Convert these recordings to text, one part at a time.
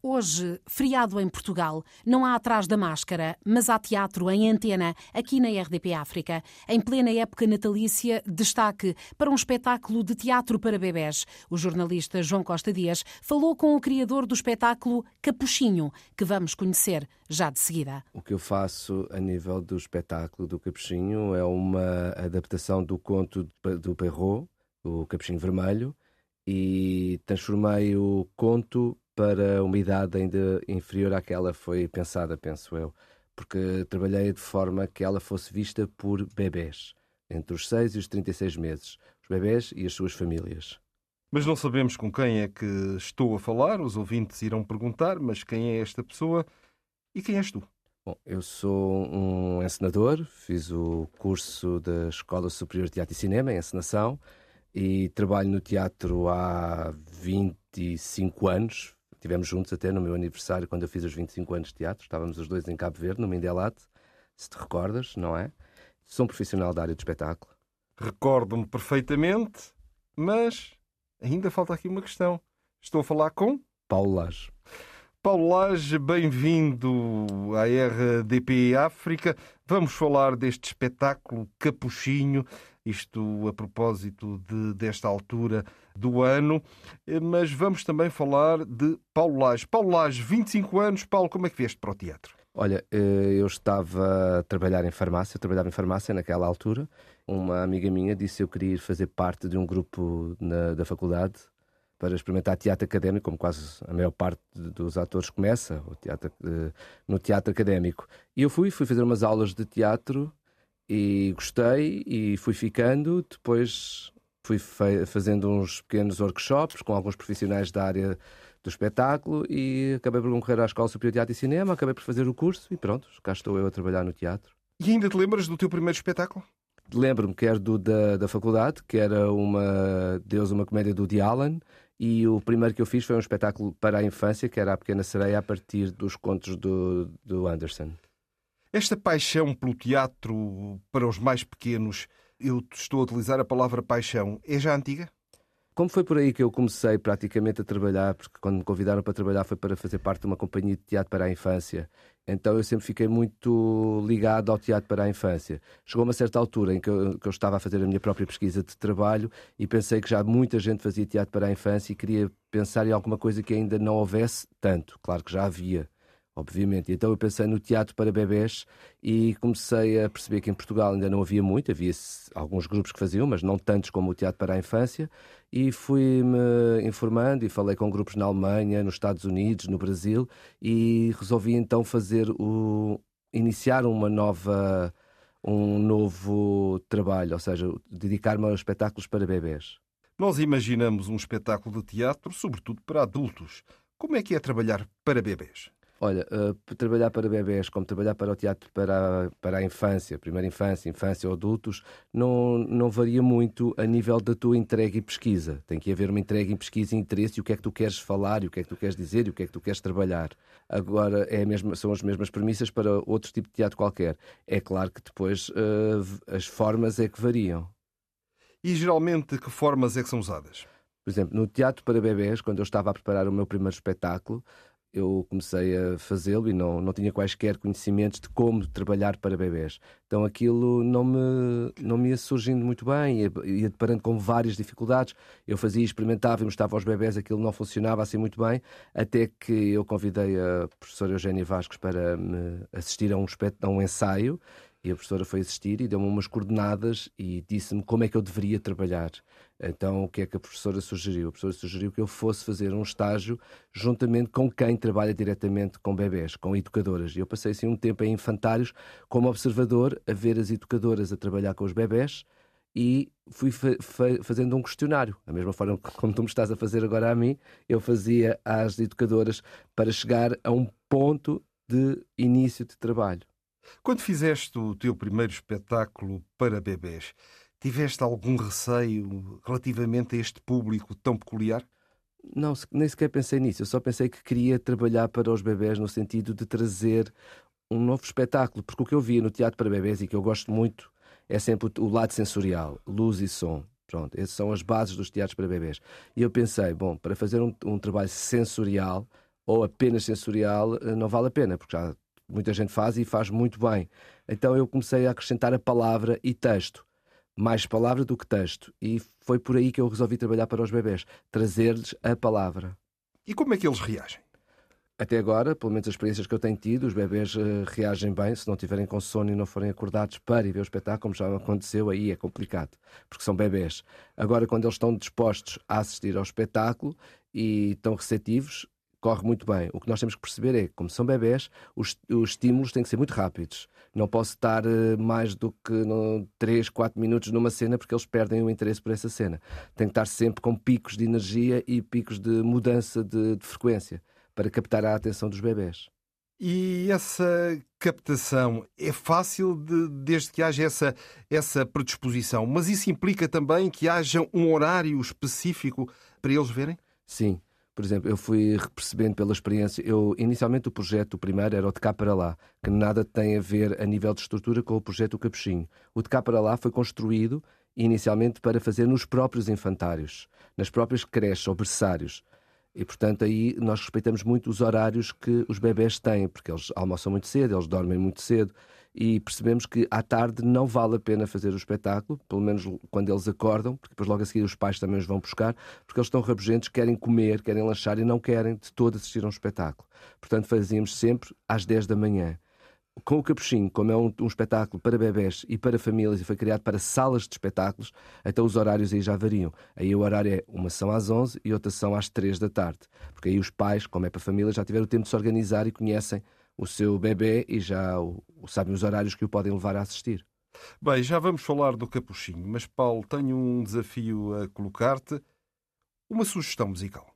Hoje, feriado em Portugal, não há atrás da máscara, mas há teatro em antena, aqui na RDP África. Em plena época natalícia, destaque para um espetáculo de teatro para bebés. O jornalista João Costa Dias falou com o criador do espetáculo Capuchinho, que vamos conhecer já de seguida. O que eu faço a nível do espetáculo do Capuchinho é uma adaptação do conto do Perrault, o Capuchinho Vermelho, e transformei o conto para uma idade ainda inferior àquela foi pensada, penso eu, porque trabalhei de forma que ela fosse vista por bebés, entre os 6 e os 36 meses, os bebés e as suas famílias. Mas não sabemos com quem é que estou a falar, os ouvintes irão perguntar, mas quem é esta pessoa e quem és tu? Bom, eu sou um encenador, fiz o curso da Escola Superior de Teatro e Cinema, em encenação, e trabalho no teatro há 25 anos, Estivemos juntos até no meu aniversário, quando eu fiz os 25 anos de teatro. Estávamos os dois em Cabo Verde, no Mindelate, se te recordas, não é? Sou um profissional da área de espetáculo. Recordo-me perfeitamente, mas ainda falta aqui uma questão. Estou a falar com? Paulo Lage. Paulo Lage, bem-vindo à RDP África. Vamos falar deste espetáculo Capuchinho, isto a propósito de, desta altura do ano, mas vamos também falar de Paulo Lage. Paulo Lage, 25 anos. Paulo, como é que vieste para o teatro? Olha, eh, eu estava a trabalhar em farmácia, eu trabalhava em farmácia naquela altura. Uma amiga minha disse que eu queria ir fazer parte de um grupo na, da faculdade para experimentar teatro académico, como quase a maior parte dos atores começa, teatro, eh, no teatro académico. E eu fui, fui fazer umas aulas de teatro e gostei e fui ficando. Depois fui fazendo uns pequenos workshops com alguns profissionais da área do espetáculo e acabei por concorrer à Escola Superior de Teatro e Cinema, acabei por fazer o curso e pronto, cá estou eu a trabalhar no teatro. E ainda te lembras do teu primeiro espetáculo? Lembro-me que era do, da, da faculdade, que era uma Deus, uma comédia do Woody Allen, e o primeiro que eu fiz foi um espetáculo para a infância, que era A Pequena Sereia, a partir dos contos do, do Anderson. Esta paixão pelo teatro para os mais pequenos, eu estou a utilizar a palavra paixão, é já antiga? Como foi por aí que eu comecei praticamente a trabalhar, porque quando me convidaram para trabalhar foi para fazer parte de uma companhia de teatro para a infância. Então eu sempre fiquei muito ligado ao teatro para a infância. Chegou uma certa altura em que eu, que eu, estava a fazer a minha própria pesquisa de trabalho e pensei que já muita gente fazia teatro para a infância e queria pensar em alguma coisa que ainda não houvesse tanto. Claro que já havia obviamente. Então eu pensei no teatro para bebés e comecei a perceber que em Portugal ainda não havia muito, havia alguns grupos que faziam, mas não tantos como o teatro para a infância, e fui-me informando e falei com grupos na Alemanha, nos Estados Unidos, no Brasil, e resolvi então fazer o iniciar uma nova um novo trabalho, ou seja, dedicar-me a espetáculos para bebés. Nós imaginamos um espetáculo de teatro, sobretudo para adultos. Como é que é trabalhar para bebés? Olha, uh, trabalhar para bebés, como trabalhar para o teatro para a, para a infância, primeira infância, infância ou adultos, não, não varia muito a nível da tua entrega e pesquisa. Tem que haver uma entrega em pesquisa e interesse e o que é que tu queres falar, e o que é que tu queres dizer e o que é que tu queres trabalhar. Agora, é mesma, são as mesmas premissas para outro tipo de teatro qualquer. É claro que depois uh, as formas é que variam. E geralmente que formas é que são usadas? Por exemplo, no teatro para bebés, quando eu estava a preparar o meu primeiro espetáculo, eu comecei a fazê-lo e não, não tinha quaisquer conhecimentos de como trabalhar para bebés. Então aquilo não me, não me ia surgindo muito bem, ia, ia deparando com várias dificuldades. Eu fazia, experimentava e mostrava aos bebés, aquilo não funcionava assim muito bem, até que eu convidei a professora Eugénia Vascos para me assistir a um, a um ensaio e a professora foi assistir e deu-me umas coordenadas e disse-me como é que eu deveria trabalhar. Então, o que é que a professora sugeriu? A professora sugeriu que eu fosse fazer um estágio juntamente com quem trabalha diretamente com bebés, com educadoras. E eu passei assim um tempo em infantários como observador a ver as educadoras a trabalhar com os bebés e fui fa fa fazendo um questionário. Da mesma forma como tu me estás a fazer agora a mim, eu fazia às educadoras para chegar a um ponto de início de trabalho. Quando fizeste o teu primeiro espetáculo para bebés, Tiveste algum receio relativamente a este público tão peculiar? Não, nem sequer pensei nisso. Eu só pensei que queria trabalhar para os bebés no sentido de trazer um novo espetáculo, porque o que eu via no teatro para bebés e que eu gosto muito é sempre o lado sensorial, luz e som. Pronto, essas são as bases dos teatros para bebés. E eu pensei, bom, para fazer um, um trabalho sensorial, ou apenas sensorial, eh, não vale a pena, porque já muita gente faz e faz muito bem. Então eu comecei a acrescentar a palavra e texto. Mais palavra do que texto. E foi por aí que eu resolvi trabalhar para os bebés. Trazer-lhes a palavra. E como é que eles reagem? Até agora, pelo menos as experiências que eu tenho tido, os bebés uh, reagem bem. Se não tiverem com sono e não forem acordados para ir ver o espetáculo, como já aconteceu, aí é complicado, porque são bebés. Agora, quando eles estão dispostos a assistir ao espetáculo e estão receptivos, corre muito bem. O que nós temos que perceber é que, como são bebés, os, os estímulos têm que ser muito rápidos. Não posso estar uh, mais do que no, 3, 4 minutos numa cena porque eles perdem o interesse por essa cena. Tem que estar sempre com picos de energia e picos de mudança de, de frequência para captar a atenção dos bebés. E essa captação é fácil de, desde que haja essa, essa predisposição, mas isso implica também que haja um horário específico para eles verem? Sim. Por exemplo, eu fui percebendo pela experiência, eu inicialmente o projeto o primeiro era o de cá para lá, que nada tem a ver a nível de estrutura com o projeto do Capuchinho. O de cá para lá foi construído inicialmente para fazer nos próprios infantários, nas próprias creches ou berçários. E, portanto, aí nós respeitamos muito os horários que os bebés têm, porque eles almoçam muito cedo, eles dormem muito cedo, e percebemos que à tarde não vale a pena fazer o espetáculo, pelo menos quando eles acordam, porque depois logo a seguir os pais também os vão buscar, porque eles estão rabugentos, querem comer, querem lanchar e não querem de todo assistir a um espetáculo. Portanto, fazíamos sempre às 10 da manhã com o Capuchinho, como é um, um, espetáculo para bebés e para famílias e foi criado para salas de espetáculos, então os horários aí já variam. Aí o horário é uma são às 11 e outra são às 3 da tarde. Porque aí os pais, como é para família, já tiveram o tempo de se organizar e conhecem o seu bebê e já o, sabem os horários que o podem levar a assistir. Bem, já vamos falar do Capuchinho, mas Paulo, tenho um desafio a colocar-te. Uma sugestão musical.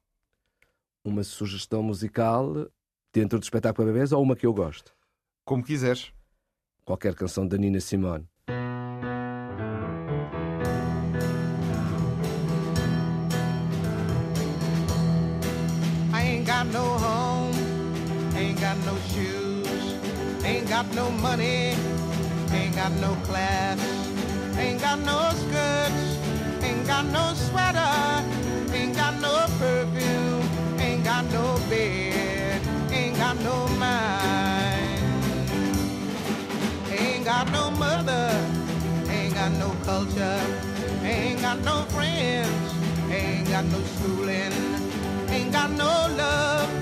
Uma sugestão musical dentro do espetáculo para bebés ou uma que eu gosto? Como quiseres. Qualquer canção da Nina Simone. Got no money, ain't got no class, ain't got no skirts, ain't got no sweater, ain't got no perfume, ain't got no bed, ain't got no mind ain't got no mother, ain't got no culture, ain't got no friends, ain't got no schooling, ain't got no love,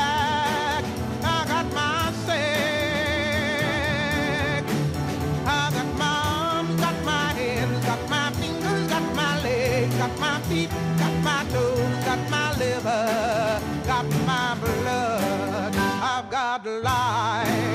lie.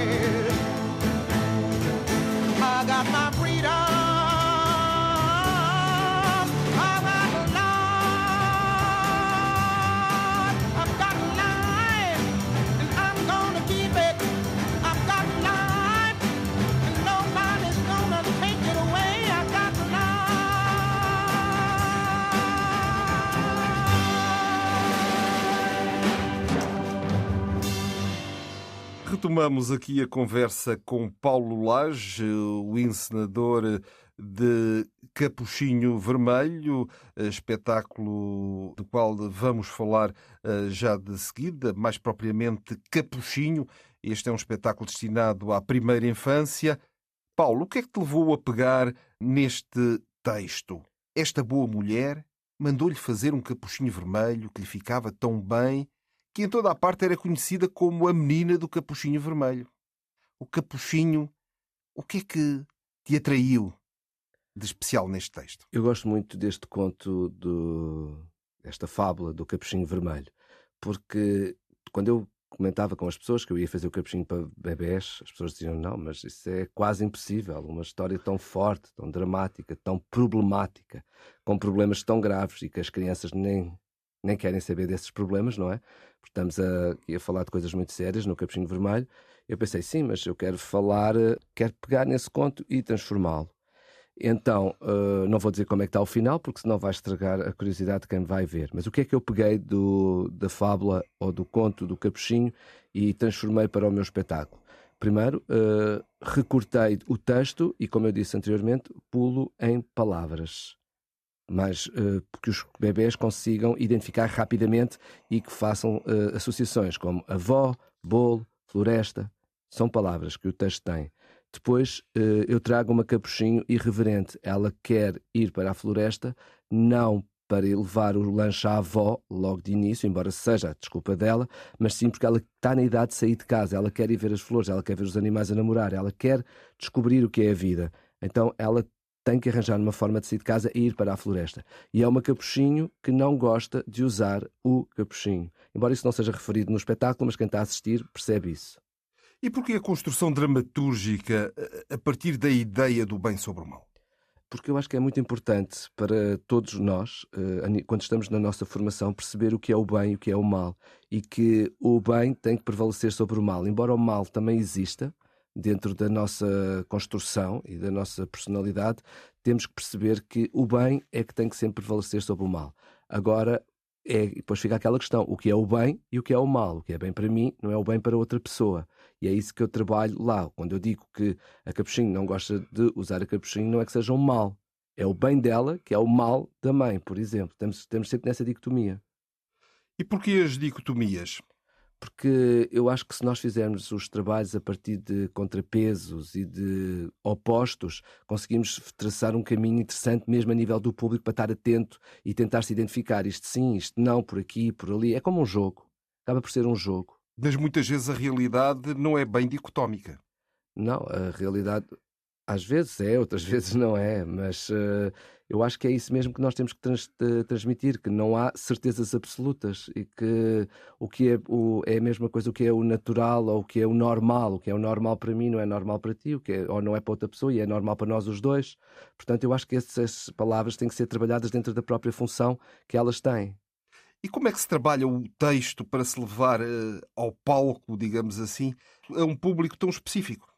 Retomamos aqui a conversa com Paulo Lage, o encenador de Capuchinho Vermelho, espetáculo do qual vamos falar eh, já de seguida, mais propriamente Capuchinho. Este é um espetáculo destinado à primeira infância. Paulo, o que é que te levou a pegar neste texto? Esta boa mulher mandou-lhe fazer um capuchinho vermelho que lhe ficava tão bem que em toda a parte era conhecida como a menina do capuchinho vermelho. O capuchinho, o que é que te atraiu de especial neste texto? Eu gosto muito deste conto do esta fábula do capuchinho vermelho, porque quando eu comentava com as pessoas que eu ia fazer o capuchinho para bebés, as pessoas diziam: não, mas isso é quase impossível. Uma história tão forte, tão dramática, tão problemática, com problemas tão graves e que as crianças nem, nem querem saber desses problemas, não é? Estamos a, a falar de coisas muito sérias no capuchinho vermelho. Eu pensei: sim, mas eu quero falar, quero pegar nesse conto e transformá-lo. Então, uh, não vou dizer como é que está o final, porque senão vai estragar a curiosidade de quem vai ver. Mas o que é que eu peguei do, da fábula ou do conto do Capuchinho e transformei para o meu espetáculo? Primeiro, uh, recortei o texto e, como eu disse anteriormente, pulo em palavras. Mas uh, que os bebés consigam identificar rapidamente e que façam associações como avó, bolo, floresta. São palavras que o texto tem. Depois uh, eu trago uma capuchinho irreverente. Ela quer ir para a floresta, não para levar o lanche à avó logo de início, embora seja a desculpa dela, mas sim porque ela está na idade de sair de casa, ela quer ir ver as flores, ela quer ver os animais a namorar, ela quer descobrir o que é a vida. Então ela tem que arranjar uma forma de sair de casa e ir para a floresta. E é uma capuchinho que não gosta de usar o capuchinho. Embora isso não seja referido no espetáculo, mas quem está a assistir percebe isso. E porquê a construção dramatúrgica eh, a partir da ideia do bem sobre o mal? Porque eu acho que é muito importante para todos nós, eh, quando estamos na nossa formação, perceber o que é o bem e o que é o mal. E que o bem tem que prevalecer sobre o mal. Embora o mal também exista dentro da nossa construção e da nossa personalidade, temos que perceber que o bem é que tem que sempre prevalecer sobre o mal. Agora, é, depois fica aquela questão: o que é o bem e o que é o mal? O que é bem para mim não é o bem para outra pessoa. E é isso que eu trabalho lá. Quando eu digo que a Capuchinho não gosta de usar a Capuchinho, não é que seja um mal. É o bem dela que é o mal da mãe, por exemplo. Temos, temos sempre nessa dicotomia. E porquê as dicotomias? Porque eu acho que se nós fizermos os trabalhos a partir de contrapesos e de opostos, conseguimos traçar um caminho interessante mesmo a nível do público para estar atento e tentar se identificar isto sim, isto não, por aqui, por ali. É como um jogo. Acaba por ser um jogo. Mas muitas vezes a realidade não é bem dicotómica. Não, a realidade às vezes é, outras vezes não é, mas uh, eu acho que é isso mesmo que nós temos que trans transmitir, que não há certezas absolutas e que o que é, o, é a mesma coisa, o que é o natural ou o que é o normal, o que é o normal para mim não é normal para ti, o que é, ou não é para outra pessoa e é normal para nós os dois. Portanto, eu acho que essas palavras têm que ser trabalhadas dentro da própria função que elas têm. E como é que se trabalha o texto para se levar uh, ao palco, digamos assim, a um público tão específico?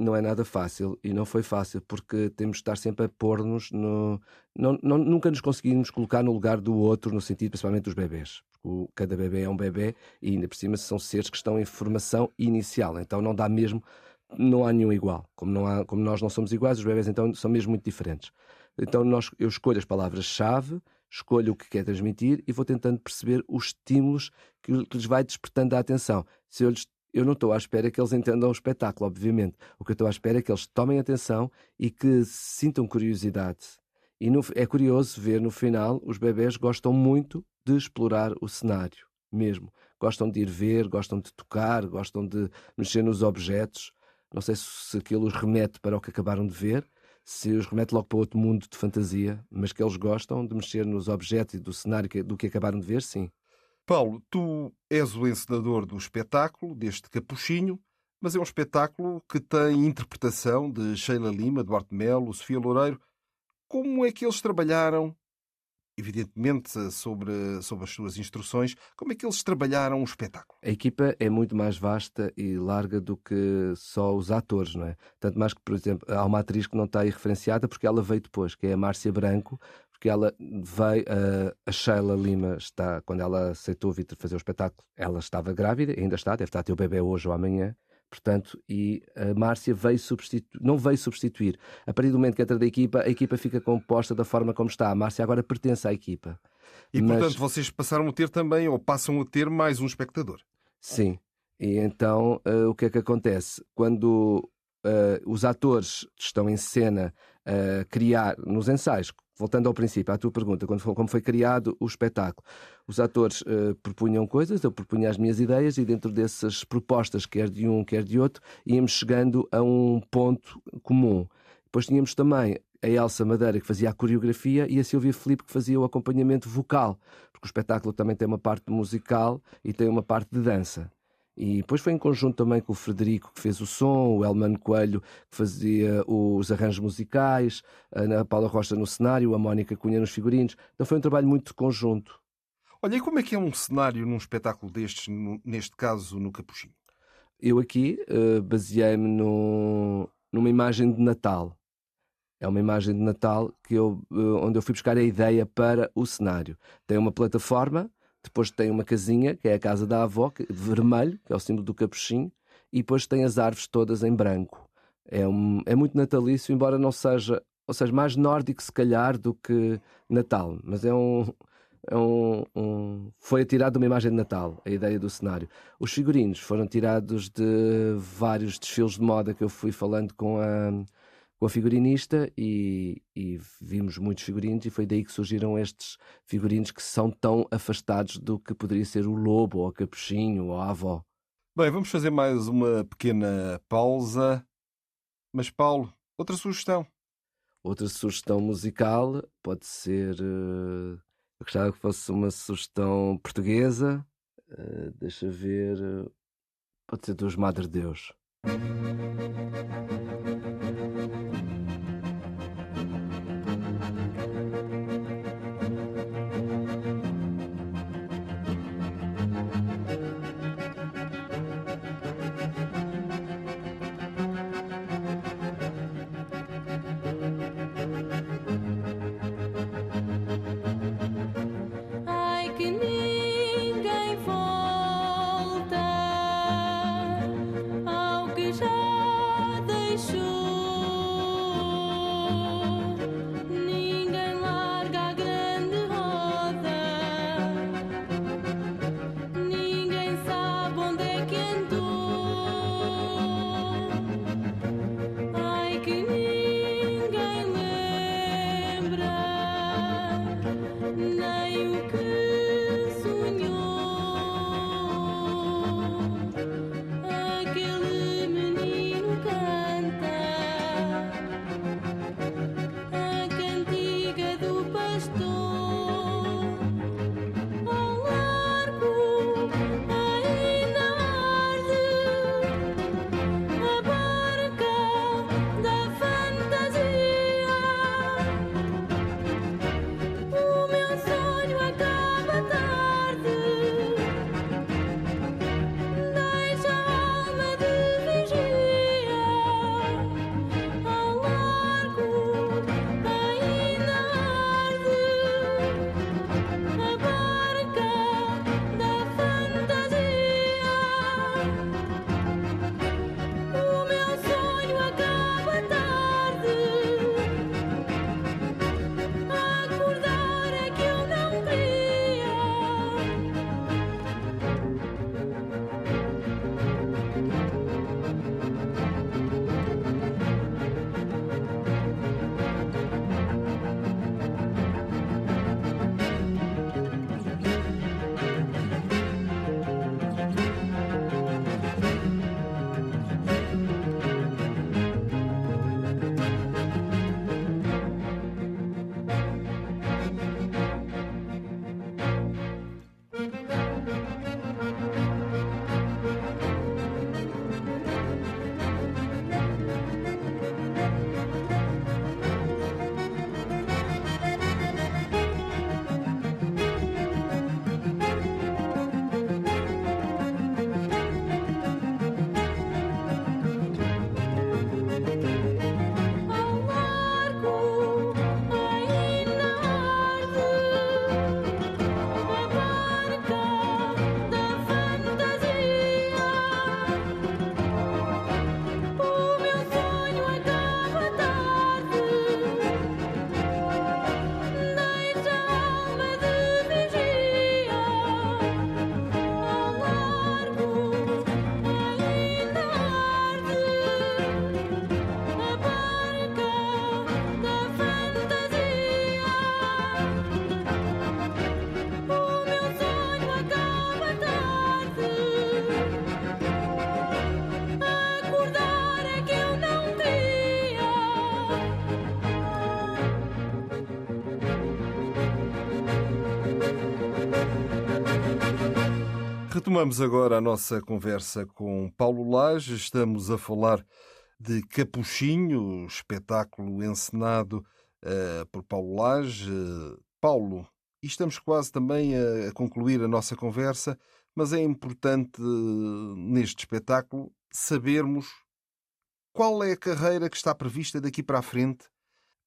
Não é nada fácil e não foi fácil porque temos de estar sempre a pôr-nos no. Não, não, nunca nos conseguimos colocar no lugar do outro, no sentido principalmente dos bebés. Porque cada bebê é um bebê e ainda por cima são seres que estão em formação inicial, então não dá mesmo. Não há nenhum igual. Como, não há, como nós não somos iguais, os bebés então são mesmo muito diferentes. Então nós, eu escolho as palavras-chave, escolho o que quer transmitir e vou tentando perceber os estímulos que, que lhes vai despertando a atenção. Se eu lhes eu não estou à espera que eles entendam o espetáculo, obviamente. O que eu estou à espera é que eles tomem atenção e que sintam curiosidade. E no, é curioso ver no final os bebés gostam muito de explorar o cenário, mesmo. Gostam de ir ver, gostam de tocar, gostam de mexer nos objetos. Não sei se aquilo os remete para o que acabaram de ver, se os remete logo para outro mundo de fantasia, mas que eles gostam de mexer nos objetos e do cenário do que acabaram de ver, sim. Paulo, tu és o encenador do espetáculo, deste Capuchinho, mas é um espetáculo que tem interpretação de Sheila Lima, Duarte Melo, Sofia Loureiro. Como é que eles trabalharam, evidentemente sobre, sobre as suas instruções, como é que eles trabalharam o espetáculo? A equipa é muito mais vasta e larga do que só os atores, não é? Tanto mais que, por exemplo, há uma atriz que não está aí referenciada porque ela veio depois, que é a Márcia Branco, porque ela veio, a, a Sheila Lima está, quando ela aceitou vir fazer o espetáculo, ela estava grávida, ainda está, deve estar a ter o bebê hoje ou amanhã, portanto, e a Márcia veio substituir, não veio substituir. A partir do momento que entra da equipa, a equipa fica composta da forma como está. A Márcia agora pertence à equipa. E, Mas... portanto, vocês passaram a ter também, ou passam a ter mais um espectador. Sim. E então, uh, o que é que acontece? Quando uh, os atores estão em cena a uh, criar, nos ensaios, voltando ao princípio, à tua pergunta, quando foi, como foi criado o espetáculo, os atores uh, propunham coisas, eu propunha as minhas ideias e dentro dessas propostas, quer de um, quer de outro, íamos chegando a um ponto comum. Depois tínhamos também a Elsa Madeira, que fazia a coreografia, e a Silvia Felipe, que fazia o acompanhamento vocal, porque o espetáculo também tem uma parte musical e tem uma parte de dança. E depois foi em conjunto também com o Frederico, que fez o som, o Elmano Coelho, que fazia os arranjos musicais, a Paula Rocha no cenário, a Mónica Cunha nos figurinos. Então foi um trabalho muito conjunto. Olha, e como é que é um cenário num espetáculo destes, neste caso no Capuchinho? Eu aqui uh, baseei-me numa imagem de Natal. É uma imagem de Natal que eu, uh, onde eu fui buscar a ideia para o cenário. Tem uma plataforma depois tem uma casinha, que é a casa da avó, que, vermelho, que é o símbolo do capuchinho, e depois tem as árvores todas em branco. É, um, é muito natalício, embora não seja, ou seja, mais nórdico se calhar do que Natal, mas é um, é um, um, foi tirado de uma imagem de Natal, a ideia do cenário. Os figurinos foram tirados de vários desfiles de moda que eu fui falando com a, com a figurinista e, e, vimos muitos figurinos e foi daí que surgiram estes figurinos que são tão afastados do que poderia ser o lobo ou o capuchinho ou a avó. Bem, vamos fazer mais uma pequena pausa. Mas Paulo, outra sugestão. Outra sugestão musical pode ser. Uh, eu gostava que fosse uma sugestão portuguesa. Uh, deixa ver. Uh, pode ser dos Madre Deus. Retomamos agora a nossa conversa com Paulo Lage. Estamos a falar de Capuchinho, espetáculo encenado uh, por Paulo Lage. Paulo, e estamos quase também a, a concluir a nossa conversa, mas é importante neste espetáculo sabermos qual é a carreira que está prevista daqui para a frente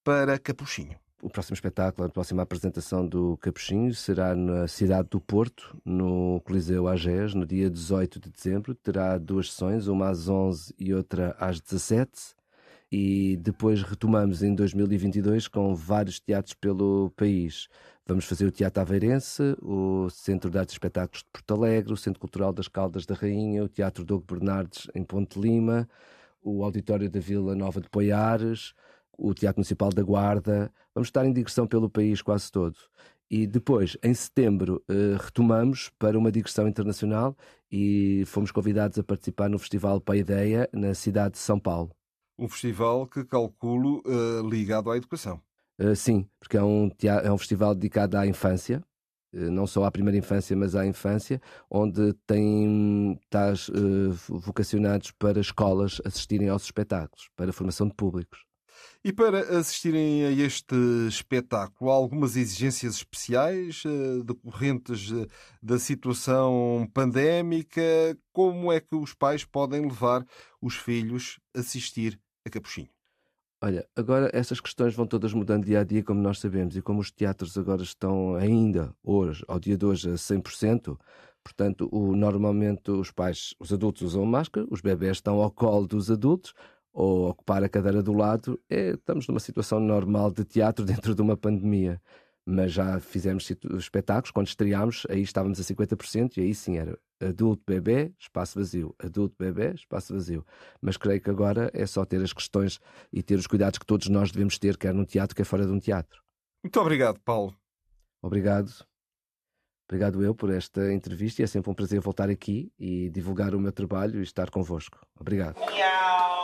para Capuchinho. O próximo espetáculo, a próxima apresentação do Capuchinho será na cidade do Porto, no Coliseu Agés, no dia 18 de dezembro. Terá duas sessões, uma às 11 e outra às 17. E depois retomamos em 2022 com vários teatros pelo país. Vamos fazer o Teatro Aveirense, o Centro de Artes e Espetáculos de Porto Alegre, o Centro Cultural das Caldas da Rainha, o Teatro Dogo Bernardes em Ponte Lima, o Auditório da Vila Nova de Poiares, o Teatro Municipal da Guarda. Vamos estar em digressão pelo país quase todo. E depois, em setembro, eh, retomamos para uma digressão internacional e fomos convidados a participar no Festival Paideia, na cidade de São Paulo. Um festival que calculo uh, ligado à educação. Uh, sim, porque é um, é um festival dedicado à infância, não só à primeira infância, mas à infância, onde tem estás vocacionados para escolas assistirem aos espetáculos, para a formação de públicos. E para assistirem a este espetáculo, há algumas exigências especiais uh, decorrentes uh, da situação pandémica? Como é que os pais podem levar os filhos a assistir a Capuchinho? Olha, agora essas questões vão todas mudando dia a dia, como nós sabemos, e como os teatros agora estão ainda, hoje, ao dia de hoje, a 100%, portanto, o, normalmente os pais, os adultos usam máscara, os bebés estão ao colo dos adultos, ou ocupar a cadeira do lado, é, estamos numa situação normal de teatro dentro de uma pandemia. Mas já fizemos espetáculos, quando estreámos, aí estávamos a 50%, e aí sim era adulto, bebê, espaço vazio, adulto, bebê, espaço vazio. Mas creio que agora é só ter as questões e ter os cuidados que todos nós devemos ter, quer no teatro, quer fora de um teatro. Muito obrigado, Paulo. Obrigado. Obrigado eu por esta entrevista e é sempre um prazer voltar aqui e divulgar o meu trabalho e estar convosco. Obrigado. Miau.